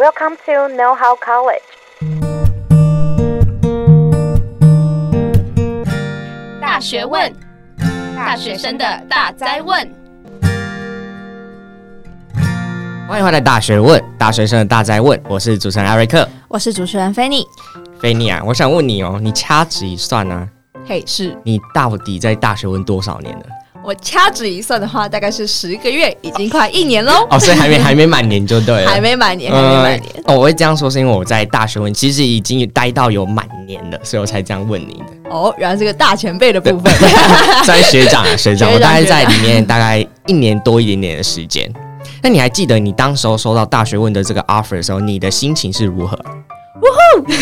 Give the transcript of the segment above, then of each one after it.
Welcome to Know How College。大学问，大学生的大灾问。欢迎回来，大学问，大学生的大灾问。我是主持人艾瑞克，我是主持人菲尼。菲尼啊，我想问你哦，你掐指一算呢、啊？嘿，是你到底在大学问多少年了？我掐指一算的话，大概是十个月，已经快一年喽。哦，所以还没还没满年就对了，还没满年，还没满年、嗯。哦，我会这样说是因为我在大学问其实已经待到有满年了，所以我才这样问你的。哦，原来是个大前辈的部分，算学长啊，学长，学长，我大概在里面大概一年多一点点的时间。那你还记得你当时候收到大学问的这个 offer 的时候，你的心情是如何？呜呼，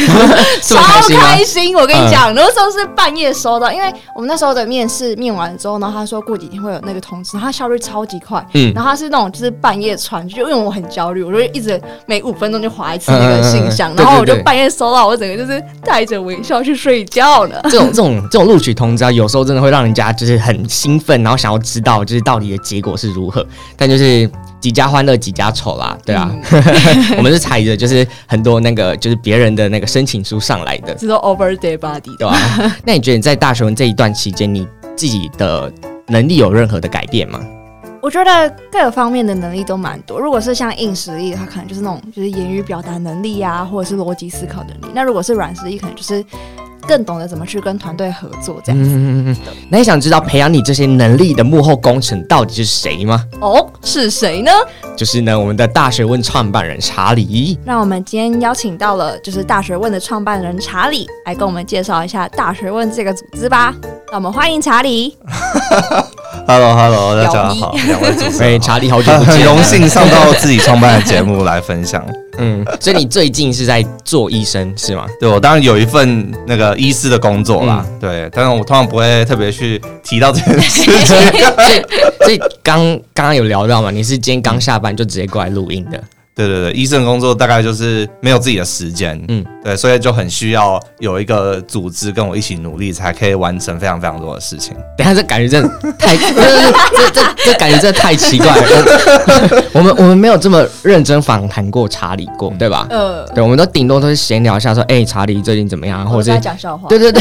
超开心！我跟你讲，那时候是半夜收到，因为我们那时候的面试面完之后，然后他说过几天会有那个通知，他效率超级快。嗯，然后他是那种就是半夜传，就因为我很焦虑，我就一直每五分钟就划一次那个信箱，然后我就半夜收到，我整个就是带着微笑去睡觉了。这种这种这种录取通知啊，有时候真的会让人家就是很兴奋，然后想要知道就是到底的结果是如何，但就是。几家欢乐几家愁啦，对啊，嗯、我们是踩着就是很多那个就是别人的那个申请书上来的，这都 over day body，对吧、啊？那你觉得你在大学问这一段期间，你自己的能力有任何的改变吗？我觉得各个方面的能力都蛮多。如果是像硬实力的话，可能就是那种就是言语表达能力啊，或者是逻辑思考能力。那如果是软实力，可能就是。更懂得怎么去跟团队合作，这样子。嗯，那你想知道培养你这些能力的幕后功臣到底是谁吗？哦，是谁呢？就是呢，我们的大学问创办人查理。让我们今天邀请到了，就是大学问的创办人查理，来跟我们介绍一下大学问这个组织吧。那我们欢迎查理。Hello，Hello，hello, 大家好，两位主持人，查理好久不见，很荣幸上到自己创办的节目来分享。嗯，所以你最近是在做医生是吗？对，我当然有一份那个医师的工作啦。嗯、对，但是我通常不会特别去提到这件事情。所以刚刚刚有聊到嘛，你是今天刚下班就直接过来录音的。对对对，医生工作大概就是没有自己的时间，嗯，对，所以就很需要有一个组织跟我一起努力，才可以完成非常非常多的事情。等下这感觉真的太，这这这这感觉真的太奇怪了。我们我们没有这么认真访谈过查理过，对吧？呃，对，我们都顶多都是闲聊一下，说，哎，查理最近怎么样，或者是讲笑话。对对对，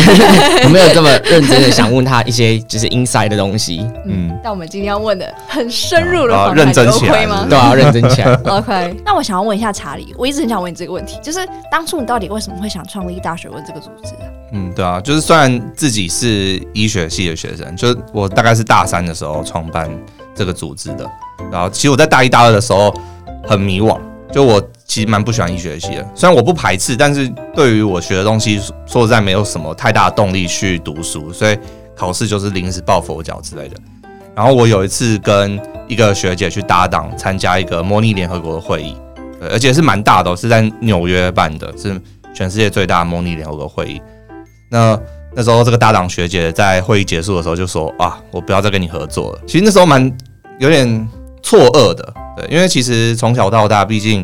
我没有这么认真的想问他一些就是 inside 的东西。嗯，但我们今天要问的很深入的访谈，认真起来吗？对啊，认真起来。OK。那我想要问一下查理，我一直很想问你这个问题，就是当初你到底为什么会想创立大学问这个组织？嗯，对啊，就是虽然自己是医学系的学生，就我大概是大三的时候创办这个组织的，然后其实我在大一、大二的时候很迷惘，就我其实蛮不喜欢医学系的，虽然我不排斥，但是对于我学的东西，说实在没有什么太大的动力去读书，所以考试就是临时抱佛脚之类的。然后我有一次跟一个学姐去搭档参加一个模拟联合国的会议。对，而且是蛮大的，是在纽约办的，是全世界最大的模拟联合国会议。那那时候，这个搭档学姐在会议结束的时候就说：“啊，我不要再跟你合作了。”其实那时候蛮有点错愕的，对，因为其实从小到大，毕竟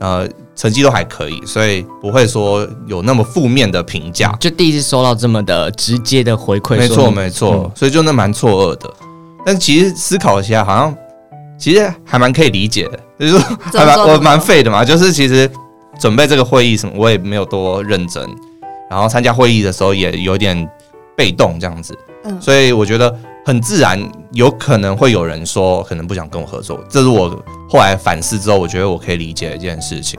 呃成绩都还可以，所以不会说有那么负面的评价。就第一次收到这么的直接的回馈，没错没错，嗯、所以就那蛮错愕的。但其实思考一下，好像。其实还蛮可以理解的，就是说还蛮我蛮废的嘛，就是其实准备这个会议什么，我也没有多认真，然后参加会议的时候也有点被动这样子，嗯，所以我觉得很自然，有可能会有人说可能不想跟我合作，这是我后来反思之后，我觉得我可以理解的一件事情，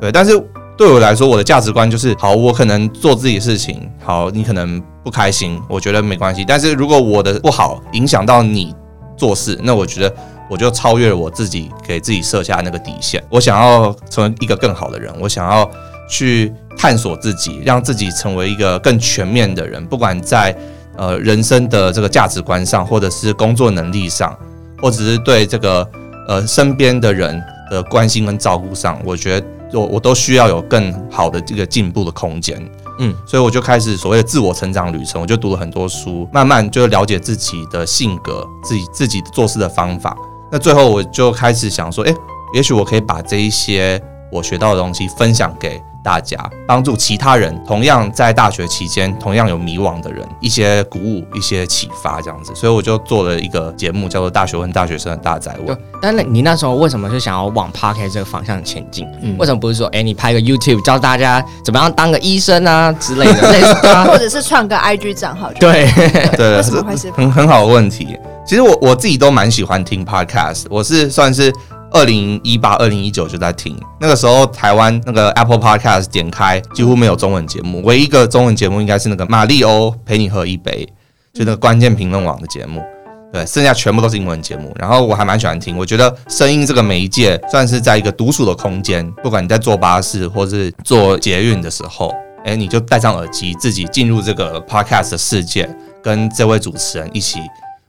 对，但是对我来说，我的价值观就是，好，我可能做自己的事情，好，你可能不开心，我觉得没关系，但是如果我的不好影响到你做事，那我觉得。我就超越了我自己给自己设下那个底线。我想要成为一个更好的人，我想要去探索自己，让自己成为一个更全面的人。不管在呃人生的这个价值观上，或者是工作能力上，或者是对这个呃身边的人的关心跟照顾上，我觉得我我都需要有更好的这个进步的空间。嗯，所以我就开始所谓的自我成长旅程，我就读了很多书，慢慢就了解自己的性格，自己自己做事的方法。那最后我就开始想说，诶，也许我可以把这一些我学到的东西分享给大家，帮助其他人同样在大学期间同样有迷惘的人一些鼓舞、一些启发这样子。所以我就做了一个节目，叫做《大学问大学生的大宅问》。但是你那时候为什么是想要往 Podcast 这个方向前进？嗯、为什么不是说，哎、欸，你拍个 YouTube 教大家怎么样当个医生啊之类的，类似啊、或者是创个 IG 账号？对对，为什么会是很很好的问题？其实我我自己都蛮喜欢听 Podcast，我是算是二零一八、二零一九就在听。那个时候台湾那个 Apple Podcast 点开几乎没有中文节目，唯一一个中文节目应该是那个玛丽欧陪你喝一杯，就那个关键评论网的节目。对，剩下全部都是英文节目。然后我还蛮喜欢听，我觉得声音这个媒介算是在一个独处的空间，不管你在坐巴士或是坐捷运的时候，哎，你就戴上耳机，自己进入这个 Podcast 的世界，跟这位主持人一起。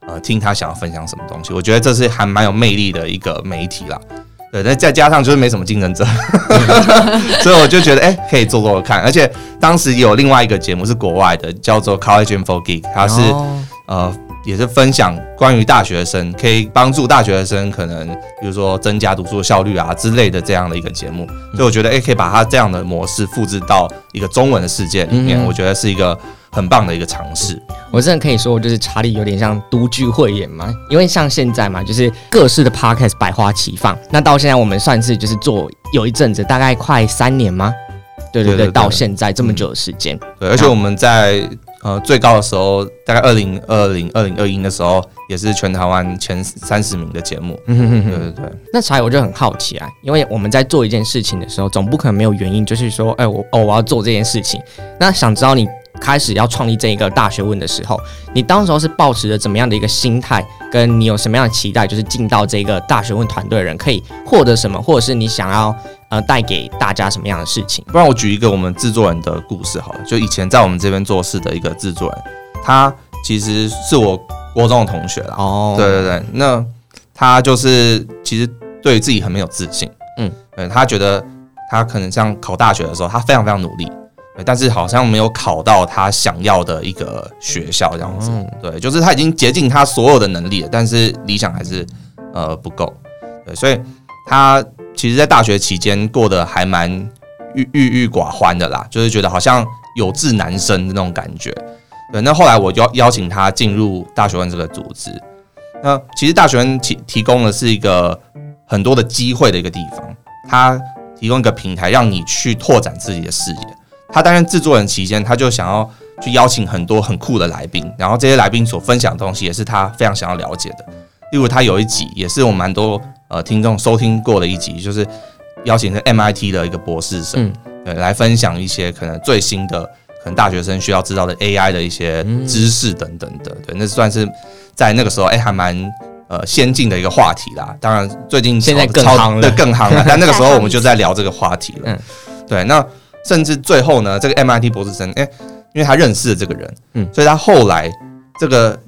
呃，听他想要分享什么东西，我觉得这是还蛮有魅力的一个媒体啦。对，再再加上就是没什么竞争者，所以我就觉得哎、欸，可以做做看。而且当时有另外一个节目是国外的，叫做 College Info Geek，它是、oh. 呃也是分享关于大学生，可以帮助大学生可能比如说增加读书的效率啊之类的这样的一个节目。所以我觉得哎、欸，可以把它这样的模式复制到一个中文的世界里面，嗯、我觉得是一个。很棒的一个尝试，我真的可以说，就是查理有点像独具慧眼嘛，因为像现在嘛，就是各式的 podcast 百花齐放。那到现在我们算是就是做有一阵子，大概快三年吗？对对对，对对对，到现在这么久的时间。嗯、对，而且我们在呃最高的时候，大概二零二零二零二一的时候，也是全台湾前三十名的节目。嗯哼哼哼，对对对。那查理我就很好奇啊，因为我们在做一件事情的时候，总不可能没有原因，就是说，哎，我哦我要做这件事情。那想知道你。开始要创立这一个大学问的时候，你当时候是抱持着怎么样的一个心态，跟你有什么样的期待，就是进到这个大学问团队的人可以获得什么，或者是你想要呃带给大家什么样的事情？不然我举一个我们制作人的故事好了，就以前在我们这边做事的一个制作人，他其实是我国中的同学啦。哦，对对对，那他就是其实对自己很没有自信，嗯，对，他觉得他可能像考大学的时候，他非常非常努力。但是好像没有考到他想要的一个学校这样子，对，就是他已经竭尽他所有的能力了，但是理想还是呃不够，对，所以他其实，在大学期间过得还蛮郁郁郁寡欢的啦，就是觉得好像有志难伸的那种感觉，对。那后来我邀邀请他进入大学问这个组织，那其实大学问提提供的是一个很多的机会的一个地方，他提供一个平台让你去拓展自己的视野。他担任制作人期间，他就想要去邀请很多很酷的来宾，然后这些来宾所分享的东西也是他非常想要了解的。例如，他有一集也是我蛮多呃听众收听过的一集，就是邀请的 MIT 的一个博士生，嗯、对，来分享一些可能最新的可能大学生需要知道的 AI 的一些知识等等的。对，那算是在那个时候哎、欸、还蛮呃先进的一个话题啦。当然，最近现在更夯了，更夯了。但那个时候 我们就在聊这个话题了。嗯，对，那。甚至最后呢，这个 MIT 博士生，哎、欸，因为他认识了这个人，嗯，所以他后来这个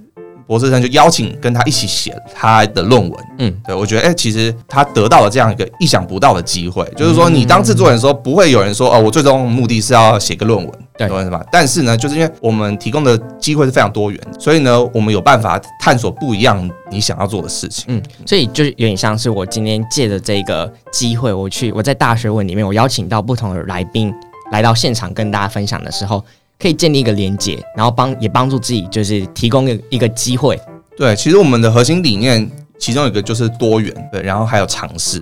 博士生就邀请跟他一起写他的论文，嗯，对，我觉得，哎、欸，其实他得到了这样一个意想不到的机会，就是说，你当制作人的时候，不会有人说，哦，我最终目的是要写个论文，对，吧？但是呢，就是因为我们提供的机会是非常多元，所以呢，我们有办法探索不一样你想要做的事情，嗯，所以就是有点像是我今天借着这个机会，我去我在大学问里面，我邀请到不同的来宾。来到现场跟大家分享的时候，可以建立一个连接，然后帮也帮助自己，就是提供一个一个机会。对，其实我们的核心理念其中一个就是多元，对，然后还有尝试。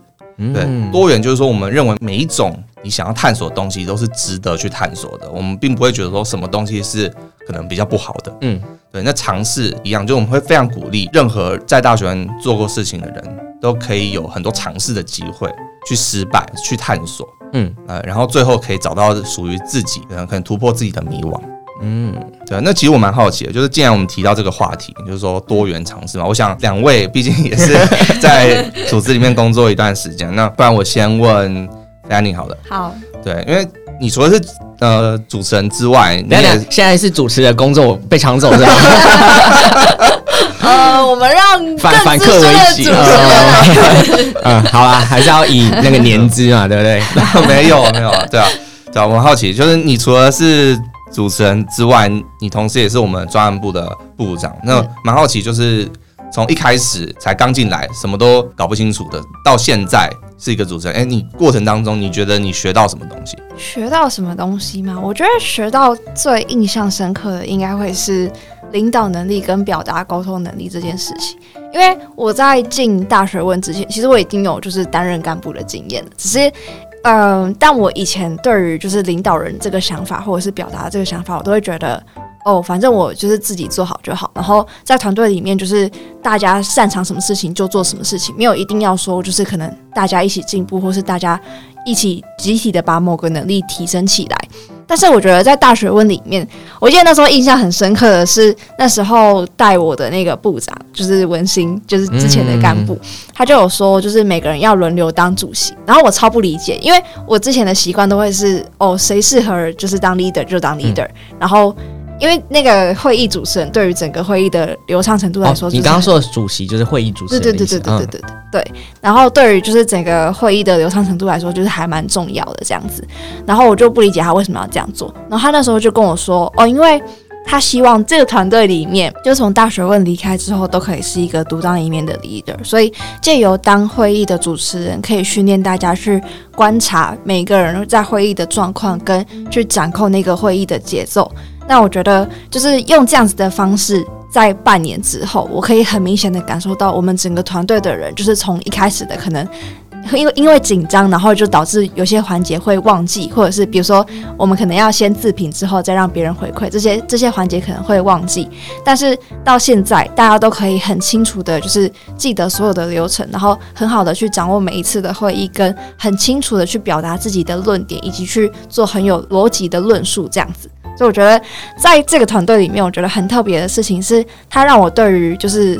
对，嗯、多元就是说，我们认为每一种你想要探索的东西都是值得去探索的，我们并不会觉得说什么东西是可能比较不好的。嗯，对，那尝试一样，就我们会非常鼓励任何在大学做过事情的人都可以有很多尝试的机会，去失败，去探索。嗯，呃，然后最后可以找到属于自己，可能可能突破自己的迷惘。嗯，对。那其实我蛮好奇的，就是既然我们提到这个话题，就是说多元尝试嘛，我想两位毕竟也是在组织里面工作一段时间，那不然我先问 Fanny 好了。好。对，因为你除了是呃主持人之外，你也现在是主持人工作被抢走是吧？呃，我们让反反客为主。嗯，好啦，还是要以那个年资嘛，对不对？没有，没有啊，对啊，对啊。我好奇，就是你除了是主持人之外，你同时也是我们专案部的部长。那蛮好奇，就是从一开始才刚进来，什么都搞不清楚的，到现在是一个主持人，哎，你过程当中你觉得你学到什么东西？学到什么东西吗？我觉得学到最印象深刻的应该会是领导能力跟表达沟通能力这件事情。因为我在进大学问之前，其实我已经有就是担任干部的经验了，只是。嗯、但我以前对于就是领导人这个想法，或者是表达这个想法，我都会觉得，哦，反正我就是自己做好就好。然后在团队里面，就是大家擅长什么事情就做什么事情，没有一定要说就是可能大家一起进步，或是大家一起集体的把某个能力提升起来。但是我觉得在大学问里面，我记得那时候印象很深刻的是，那时候带我的那个部长就是文心，就是之前的干部，他就有说，就是每个人要轮流当主席。然后我超不理解，因为我之前的习惯都会是，哦，谁适合就是当 leader 就当 leader，然后。因为那个会议主持人对于整个会议的流畅程度来说，哦，你刚刚说的主席就是会议主持人，对对对对对对对对，对。然后对于就是整个会议的流畅程度来说，就是还蛮重要的这样子。然后我就不理解他为什么要这样做。然后他那时候就跟我说，哦，因为他希望这个团队里面，就从大学问离开之后，都可以是一个独当一面的 leader。所以借由当会议的主持人，可以训练大家去观察每个人在会议的状况，跟去掌控那个会议的节奏。那我觉得，就是用这样子的方式，在半年之后，我可以很明显的感受到，我们整个团队的人，就是从一开始的可能因为因为紧张，然后就导致有些环节会忘记，或者是比如说我们可能要先自评之后再让别人回馈，这些这些环节可能会忘记。但是到现在，大家都可以很清楚的，就是记得所有的流程，然后很好的去掌握每一次的会议，跟很清楚的去表达自己的论点，以及去做很有逻辑的论述，这样子。所以我觉得，在这个团队里面，我觉得很特别的事情是，他让我对于就是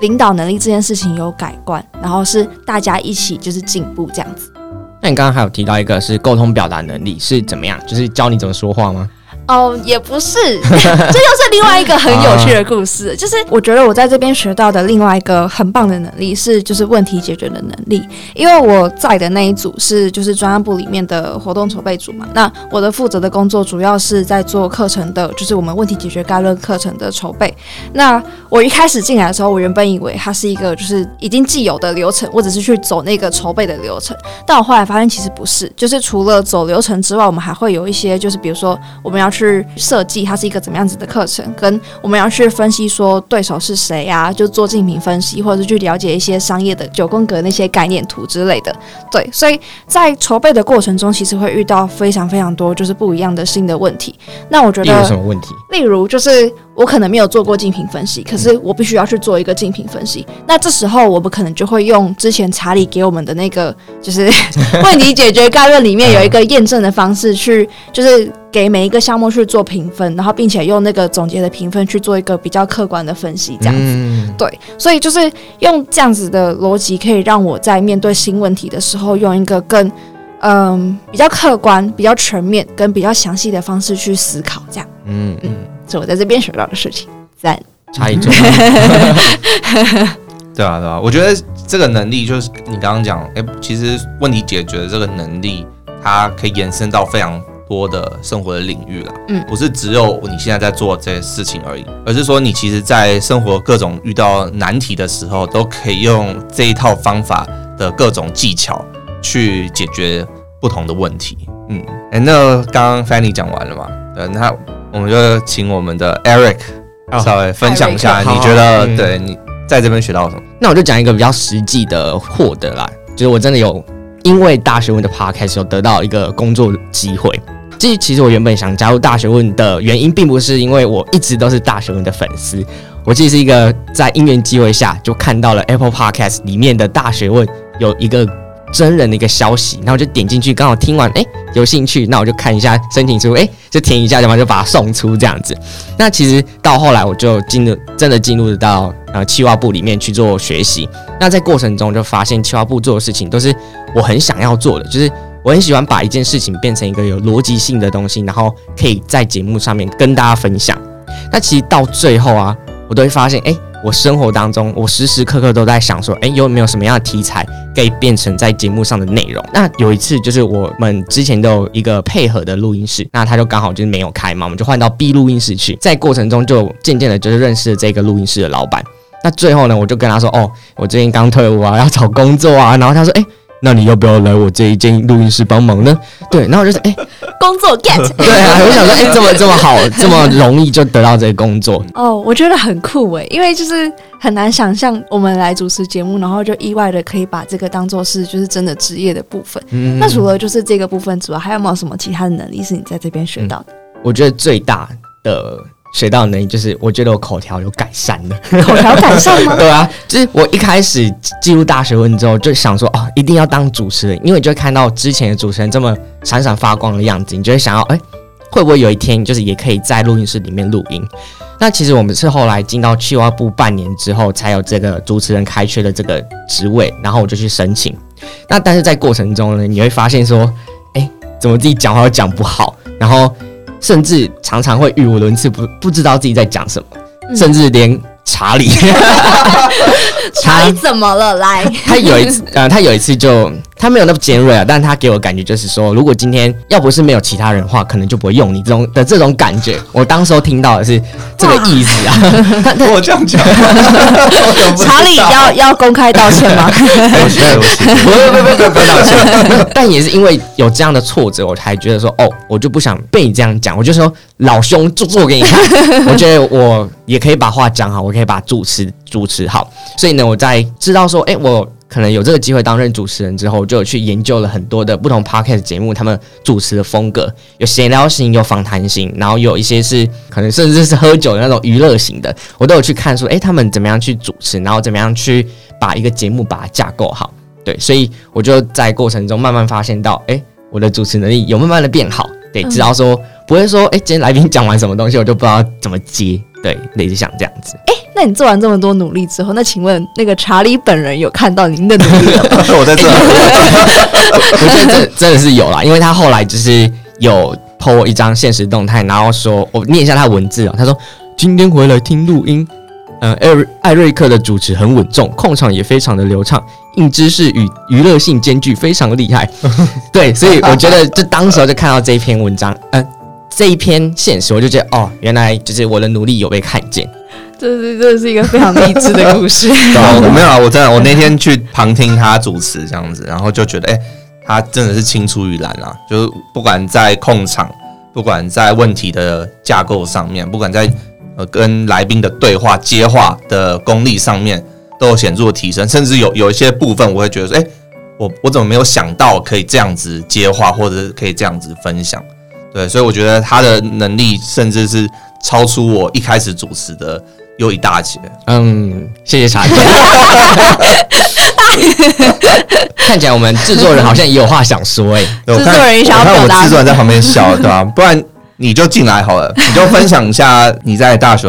领导能力这件事情有改观，然后是大家一起就是进步这样子。那你刚刚还有提到一个是沟通表达能力是怎么样？就是教你怎么说话吗？哦，也不是，这又是另外一个很有趣的故事。就是我觉得我在这边学到的另外一个很棒的能力是，就是问题解决的能力。因为我在的那一组是就是专案部里面的活动筹备组嘛，那我的负责的工作主要是在做课程的，就是我们问题解决概论课程的筹备。那我一开始进来的时候，我原本以为它是一个就是已经既有的流程，我只是去走那个筹备的流程。但我后来发现其实不是，就是除了走流程之外，我们还会有一些，就是比如说我们要去。去设计它是一个怎么样子的课程，跟我们要去分析说对手是谁啊，就做竞品分析，或者是去了解一些商业的九宫格那些概念图之类的。对，所以在筹备的过程中，其实会遇到非常非常多就是不一样的新的问题。那我觉得，有什么问题？例如就是。我可能没有做过竞品分析，可是我必须要去做一个竞品分析。那这时候我们可能就会用之前查理给我们的那个，就是 问题解决概论里面有一个验证的方式，去就是给每一个项目去做评分，然后并且用那个总结的评分去做一个比较客观的分析，这样子。对，所以就是用这样子的逻辑，可以让我在面对新问题的时候，用一个更嗯比较客观、比较全面跟比较详细的方式去思考，这样。嗯嗯。是我在这边学到的事情，赞，差一种。对啊，对啊，我觉得这个能力就是你刚刚讲，哎、欸，其实问题解决的这个能力，它可以延伸到非常多的生活的领域了。嗯，不是只有你现在在做这些事情而已，而是说你其实，在生活各种遇到难题的时候，都可以用这一套方法的各种技巧去解决不同的问题。嗯，哎、欸，那刚刚 Fanny 讲完了吗？对，那。我们就请我们的 Eric 稍微分享一下，你觉得对你在这边学到什么？那我就讲一个比较实际的获得啦，就是我真的有因为大学问的 Podcast 有得到一个工作机会。这其实我原本想加入大学问的原因，并不是因为我一直都是大学问的粉丝，我其实是一个在因缘机会下就看到了 Apple Podcast 里面的大学问有一个。真人的一个消息，然后我就点进去，刚好听完，哎，有兴趣，那我就看一下申请书，哎，就填一下，然后就把它送出这样子。那其实到后来，我就进入真的进入到呃企划部里面去做学习。那在过程中就发现，企划部做的事情都是我很想要做的，就是我很喜欢把一件事情变成一个有逻辑性的东西，然后可以在节目上面跟大家分享。那其实到最后啊，我都会发现，哎。我生活当中，我时时刻刻都在想说，诶，有没有什么样的题材可以变成在节目上的内容？那有一次，就是我们之前都有一个配合的录音室，那他就刚好就是没有开嘛，我们就换到 B 录音室去。在过程中，就渐渐的，就是认识了这个录音室的老板。那最后呢，我就跟他说，哦，我最近刚退伍啊，要找工作啊。然后他说，诶，那你要不要来我这一间录音室帮忙呢？对，然后我就是哎，欸、工作 get，对啊，我想说哎、欸，这么这么好，这么容易就得到这个工作哦，我觉得很酷哎，因为就是很难想象我们来主持节目，然后就意外的可以把这个当做是就是真的职业的部分。嗯，那除了就是这个部分之外，还有没有什么其他的能力是你在这边学到的？嗯、我觉得最大的。学到的能力就是，我觉得我口条有改善了。口条改善吗？对啊，就是我一开始进入大学问之后，就想说哦，一定要当主持人，因为你就会看到之前的主持人这么闪闪发光的样子，你就会想要，哎，会不会有一天就是也可以在录音室里面录音？那其实我们是后来进到企划部半年之后，才有这个主持人开缺的这个职位，然后我就去申请。那但是在过程中呢，你会发现说，哎，怎么自己讲话都讲不好，然后。甚至常常会语无伦次，不不知道自己在讲什么，嗯、甚至连。查理，查理怎么了？来，他有一次，呃，他有一次就他没有那么尖锐啊，但他给我感觉就是说，如果今天要不是没有其他人的话，可能就不会用你这种的这种感觉。我当时候听到的是这个意思啊。我这样讲，查理要要公开道歉吗？不不不不不不道歉。但也是因为有这样的挫折，我才觉得说，哦，我就不想被你这样讲，我就说老兄做做给你看。我觉得我也可以把话讲好，我。可以把主持主持好，所以呢，我在知道说，哎、欸，我可能有这个机会担任主持人之后，就有去研究了很多的不同 podcast 节目，他们主持的风格有闲聊型，有访谈型，然后有一些是可能甚至是喝酒的那种娱乐型的，我都有去看说，哎、欸，他们怎么样去主持，然后怎么样去把一个节目把它架构好，对，所以我就在过程中慢慢发现到，哎、欸，我的主持能力有慢慢的变好，对，知道说不会说，哎、欸，今天来宾讲完什么东西，我就不知道怎么接。对，类似像这样子。哎，那你做完这么多努力之后，那请问那个查理本人有看到您的努力了吗？我在这，我觉得这 真的是有啦，因为他后来就是有 po 一张现实动态，然后说我念一下他文字啊，他说今天回来听录音，嗯、呃，艾瑞艾瑞克的主持很稳重，控场也非常的流畅，硬知识与娱乐性兼具，非常的厉害。对，所以我觉得就当时候就看到这一篇文章，嗯、呃。这一篇现实，我就觉得哦，原来就是我的努力有被看见。这是这是一个非常励志的故事。没有啊，我真的，我那天去旁听他主持这样子，然后就觉得，哎，他真的是青出于蓝啊！就是不管在控场，不管在问题的架构上面，不管在呃跟来宾的对话接话的功力上面，都有显著的提升。甚至有有一些部分，我会觉得说，哎，我我怎么没有想到可以这样子接话，或者是可以这样子分享？对，所以我觉得他的能力甚至是超出我一开始主持的又一大截。嗯，谢谢茶姐。看起来我们制作人好像也有话想说哎、欸，制作人也想要表达。我看我制作人在旁边笑，对吧？不然你就进来好了，你就分享一下你在大学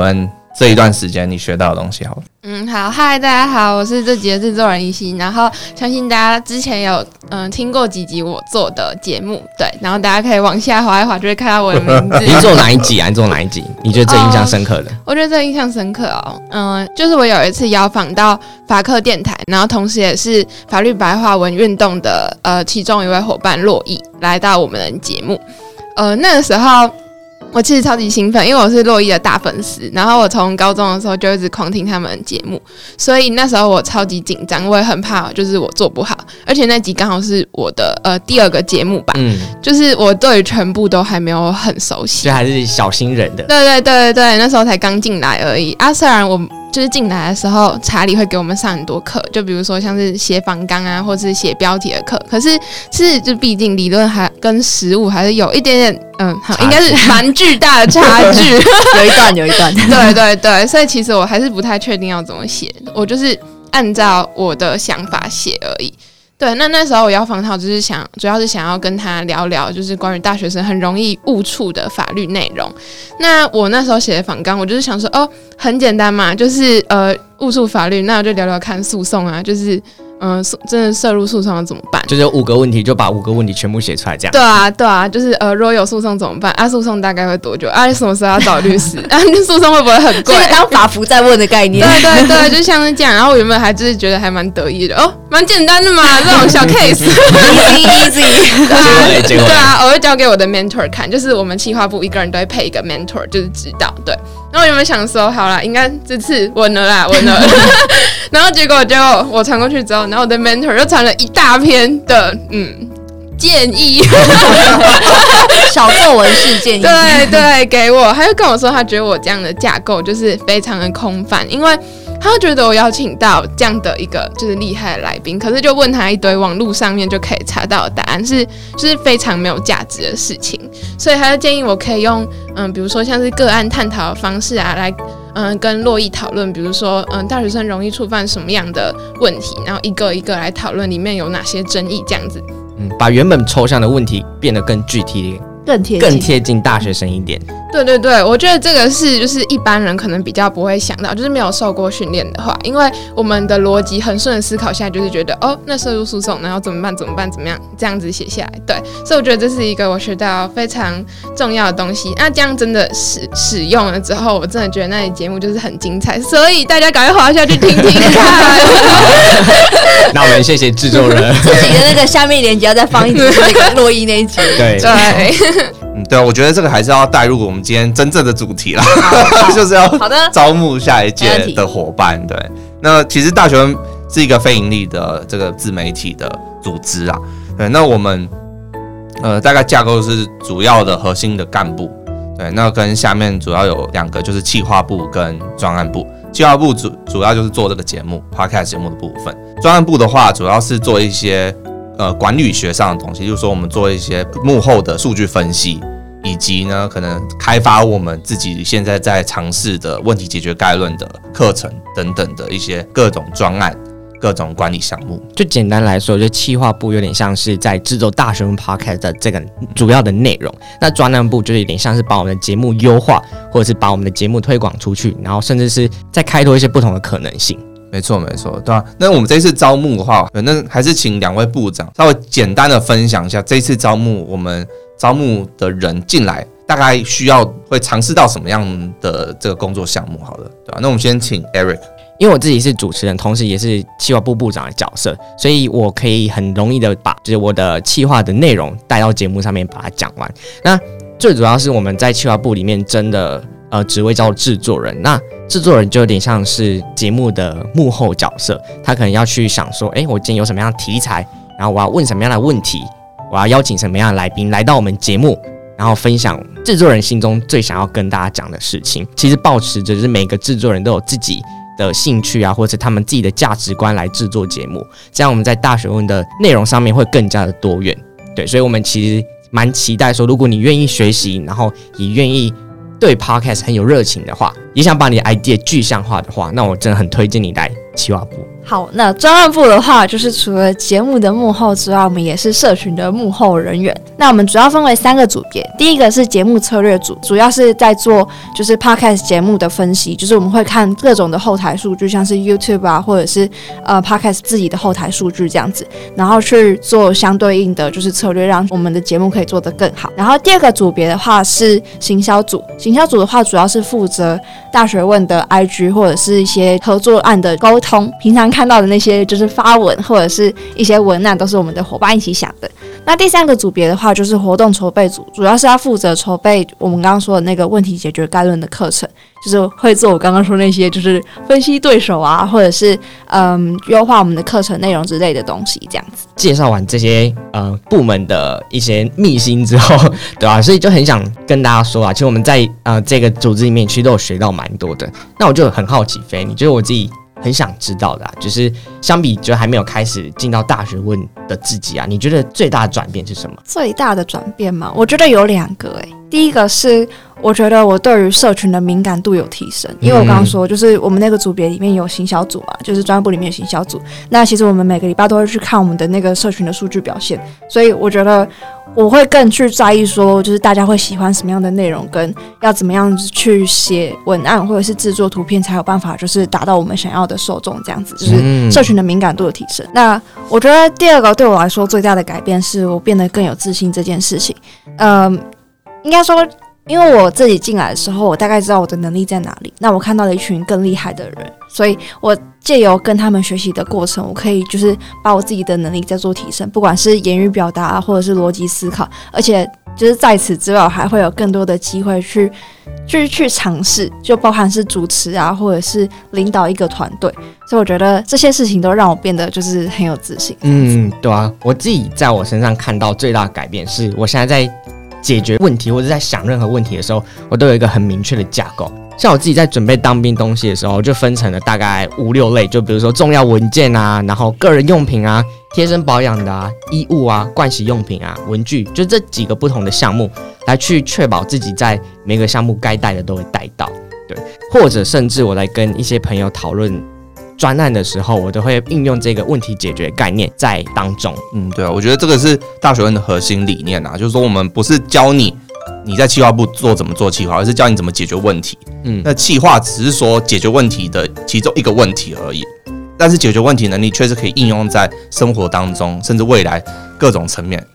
这一段时间你学到的东西好了。嗯，好，嗨，大家好，我是这集的制作人一心。然后相信大家之前有嗯听过几集我做的节目，对，然后大家可以往下滑一滑，就会看到我的名字。你做哪一集啊？你做哪一集？你觉得最印象深刻的？我觉得最印象深刻哦，嗯，就是我有一次邀访到法克电台，然后同时也是法律白话文运动的呃其中一位伙伴洛毅来到我们的节目，呃，那个时候。我其实超级兴奋，因为我是洛伊的大粉丝，然后我从高中的时候就一直狂听他们的节目，所以那时候我超级紧张，我也很怕就是我做不好，而且那集刚好是我的呃第二个节目吧，嗯，就是我对于全部都还没有很熟悉，就还是小新人的，对对对对对，那时候才刚进来而已啊，虽然我。就是进来的时候，查理会给我们上很多课，就比如说像是写仿纲啊，或是写标题的课。可是是就毕竟理论还跟实物还是有一点点，嗯，好，应该是蛮巨大的差距。有一段，有一段。对对对，所以其实我还是不太确定要怎么写，我就是按照我的想法写而已。对，那那时候我邀访他，就是想，主要是想要跟他聊聊，就是关于大学生很容易误触的法律内容。那我那时候写的访纲，我就是想说，哦，很简单嘛，就是呃，误触法律，那我就聊聊看诉讼啊，就是。嗯，真的涉入诉讼要怎么办？就是有五个问题，就把五个问题全部写出来，这样。对啊，对啊，就是呃，如果有诉讼怎么办？啊，诉讼大概会多久？啊，什么时候要找律师？啊，诉讼会不会很贵？就是当法服在问的概念。对对对，就像是这样。然后我原本还就是觉得还蛮得意的哦，蛮简单的嘛，这种小 case，easy easy。对啊，对啊，我会交给我的 mentor 看，就是我们企划部一个人都会配一个 mentor，就是指导。对，然后我原本想说，好啦，应该这次稳了啦，稳了。然后结果结果我传过去之后，然后我的 mentor 又传了一大篇的嗯建议，小作文式建议，对对，给我，他就跟我说，他觉得我这样的架构就是非常的空泛，因为。他觉得我邀请到这样的一个就是厉害的来宾，可是就问他一堆网络上面就可以查到的答案，是就是非常没有价值的事情，所以他就建议我可以用嗯，比如说像是个案探讨的方式啊，来嗯跟洛伊讨论，比如说嗯大学生容易触犯什么样的问题，然后一个一个来讨论里面有哪些争议，这样子，嗯，把原本抽象的问题变得更具体。更贴更贴近大学生一点。对对对，我觉得这个是就是一般人可能比较不会想到，就是没有受过训练的话，因为我们的逻辑很顺的思考下来，就是觉得哦，那涉入诉讼，然后怎么办？怎么办？怎么样？这样子写下来。对，所以我觉得这是一个我学到非常重要的东西。那这样真的使使用了之后，我真的觉得那里节目就是很精彩，所以大家赶快滑下去听听看。那我们谢谢制作人，自己的那个下面链接要再放一集那个洛伊那一集。对 对。嗯，对啊，我觉得这个还是要带入我们今天真正的主题啦，就是要好的招募下一届的伙伴。对，那其实大学问是一个非盈利的这个自媒体的组织啊。对，那我们呃大概架构是主要的核心的干部，对，那跟下面主要有两个就是企划部跟专案部。企划部主主要就是做这个节目 Podcast 节目的部分，专案部的话主要是做一些。呃，管理学上的东西，就是说我们做一些幕后的数据分析，以及呢，可能开发我们自己现在在尝试的问题解决概论的课程等等的一些各种专案、各种管理项目。就简单来说，就企划部有点像是在制作大学问 Podcast 的这个主要的内容，那专案部就是有点像是把我们的节目优化，或者是把我们的节目推广出去，然后甚至是再开拓一些不同的可能性。没错，没错，对吧、啊？那我们这次招募的话，那还是请两位部长稍微简单的分享一下这次招募我们招募的人进来，大概需要会尝试到什么样的这个工作项目？好了，对吧、那我们先请 Eric，因为我自己是主持人，同时也是企划部部长的角色，所以我可以很容易的把就是我的企划的内容带到节目上面把它讲完。那最主要是我们在企划部里面真的。呃，职位叫制作人，那制作人就有点像是节目的幕后角色，他可能要去想说，诶，我今天有什么样的题材，然后我要问什么样的问题，我要邀请什么样的来宾来到我们节目，然后分享制作人心中最想要跟大家讲的事情。其实抱持着就是每个制作人都有自己的兴趣啊，或者他们自己的价值观来制作节目，这样我们在大学问的内容上面会更加的多元。对，所以我们其实蛮期待说，如果你愿意学习，然后也愿意。对 Podcast 很有热情的话，也想把你 idea 具象化的话，那我真的很推荐你来企划部。好，那专案部的话，就是除了节目的幕后之外，我们也是社群的幕后人员。那我们主要分为三个组别，第一个是节目策略组，主要是在做就是 Podcast 节目的分析，就是我们会看各种的后台数据，像是 YouTube 啊，或者是呃 Podcast 自己的后台数据这样子，然后去做相对应的就是策略，让我们的节目可以做得更好。然后第二个组别的话是行销组，行销组的话主要是负责大学问的 IG 或者是一些合作案的沟通，平常。看到的那些就是发文或者是一些文案，都是我们的伙伴一起想的。那第三个组别的话，就是活动筹备组，主要是要负责筹备我们刚刚说的那个问题解决概论的课程，就是会做我刚刚说那些，就是分析对手啊，或者是嗯优化我们的课程内容之类的东西，这样子。介绍完这些呃部门的一些秘辛之后，对吧、啊？所以就很想跟大家说啊，其实我们在呃这个组织里面其实都有学到蛮多的。那我就很好奇，飞，你觉得我自己？很想知道的、啊，就是相比就还没有开始进到大学问的自己啊，你觉得最大的转变是什么？最大的转变嘛？我觉得有两个诶、欸，第一个是。我觉得我对于社群的敏感度有提升，因为我刚刚说，就是我们那个组别里面有行销组嘛，就是专业部里面有行销组。那其实我们每个礼拜都会去看我们的那个社群的数据表现，所以我觉得我会更去在意说，就是大家会喜欢什么样的内容，跟要怎么样去写文案或者是制作图片，才有办法就是达到我们想要的受众这样子，就是社群的敏感度的提升。那我觉得第二个对我来说最大的改变是我变得更有自信这件事情。嗯，应该说。因为我自己进来的时候，我大概知道我的能力在哪里。那我看到了一群更厉害的人，所以我借由跟他们学习的过程，我可以就是把我自己的能力再做提升，不管是言语表达或者是逻辑思考。而且就是在此之外，还会有更多的机会去去去尝试，就包含是主持啊，或者是领导一个团队。所以我觉得这些事情都让我变得就是很有自信。嗯，对啊，我自己在我身上看到最大的改变是，我现在在解决问题或者在想任何问题的时候，我都有一个很明确的架构。像我自己在准备当兵东西的时候，就分成了大概五六类，就比如说重要文件啊，然后个人用品啊，贴身保养的啊，衣物啊，盥洗用品啊，文具，就这几个不同的项目，来去确保自己在每个项目该带的都会带到，对，或者甚至我来跟一些朋友讨论专案的时候，我都会应用这个问题解决概念在当中。嗯，对啊，我觉得这个是大学问的核心理念啊，就是说我们不是教你。你在企划部做怎么做企划，而是教你怎么解决问题。嗯，那企划只是说解决问题的其中一个问题而已，但是解决问题能力确实可以应用在生活当中，甚至未来各种层面。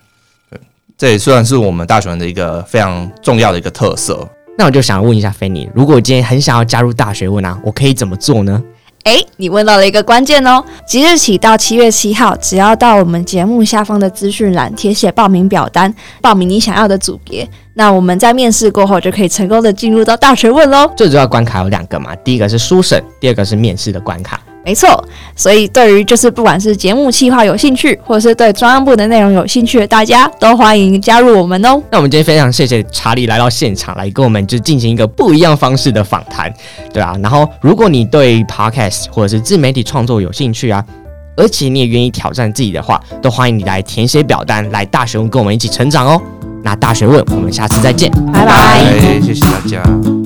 对，这也算是我们大学问的一个非常重要的一个特色。那我就想问一下菲尼，如果我今天很想要加入大学问啊，我可以怎么做呢？诶，你问到了一个关键哦！即日起到七月七号，只要到我们节目下方的资讯栏填写报名表单，报名你想要的组别，那我们在面试过后就可以成功的进入到大学问喽。最主要关卡有两个嘛，第一个是书审，第二个是面试的关卡。没错，所以对于就是不管是节目企划有兴趣，或者是对专案部的内容有兴趣的大家，都欢迎加入我们哦。那我们今天非常谢谢查理来到现场，来跟我们就进行一个不一样方式的访谈，对啊。然后，如果你对 Podcast 或者是自媒体创作有兴趣啊，而且你也愿意挑战自己的话，都欢迎你来填写表单，来大学问跟我们一起成长哦。那大学问，我们下次再见，拜拜，谢谢大家。